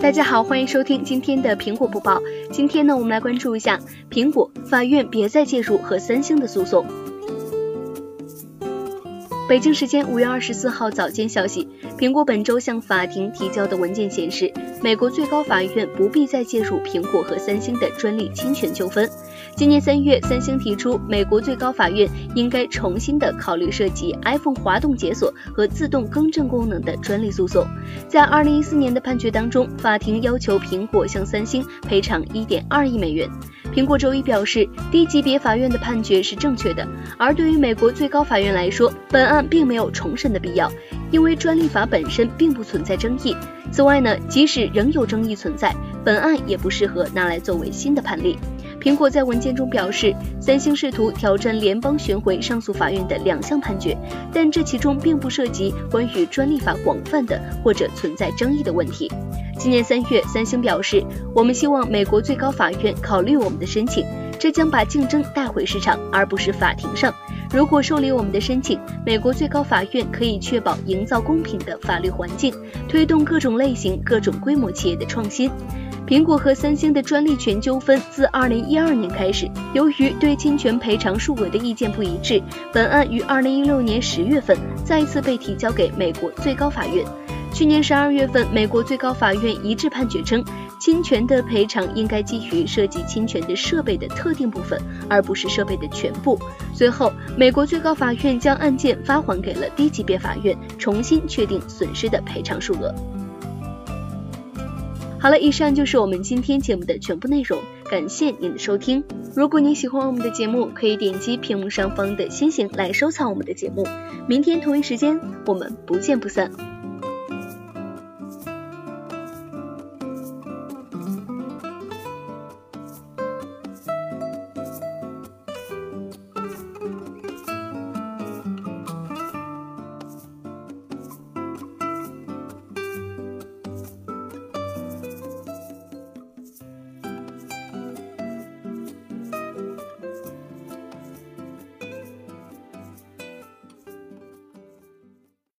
大家好，欢迎收听今天的苹果播报。今天呢，我们来关注一下苹果法院别再介入和三星的诉讼。北京时间五月二十四号早间消息，苹果本周向法庭提交的文件显示，美国最高法院不必再介入苹果和三星的专利侵权纠纷。今年三月，三星提出，美国最高法院应该重新的考虑涉及 iPhone 滑动解锁和自动更正功能的专利诉讼。在二零一四年的判决当中，法庭要求苹果向三星赔偿一点二亿美元。苹果周一表示，低级别法院的判决是正确的，而对于美国最高法院来说，本案并没有重审的必要，因为专利法本身并不存在争议。此外呢，即使仍有争议存在，本案也不适合拿来作为新的判例。苹果在文件中表示，三星试图挑战联邦巡回上诉法院的两项判决，但这其中并不涉及关于专利法广泛的或者存在争议的问题。今年三月，三星表示，我们希望美国最高法院考虑我们的申请，这将把竞争带回市场，而不是法庭上。如果受理我们的申请，美国最高法院可以确保营造公平的法律环境，推动各种类型、各种规模企业的创新。苹果和三星的专利权纠纷自二零一二年开始，由于对侵权赔偿数额的意见不一致，本案于二零一六年十月份再次被提交给美国最高法院。去年十二月份，美国最高法院一致判决称，侵权的赔偿应该基于涉及侵权的设备的特定部分，而不是设备的全部。随后，美国最高法院将案件发还给了低级别法院，重新确定损失的赔偿数额。好了，以上就是我们今天节目的全部内容，感谢您的收听。如果您喜欢我们的节目，可以点击屏幕上方的星星来收藏我们的节目。明天同一时间，我们不见不散。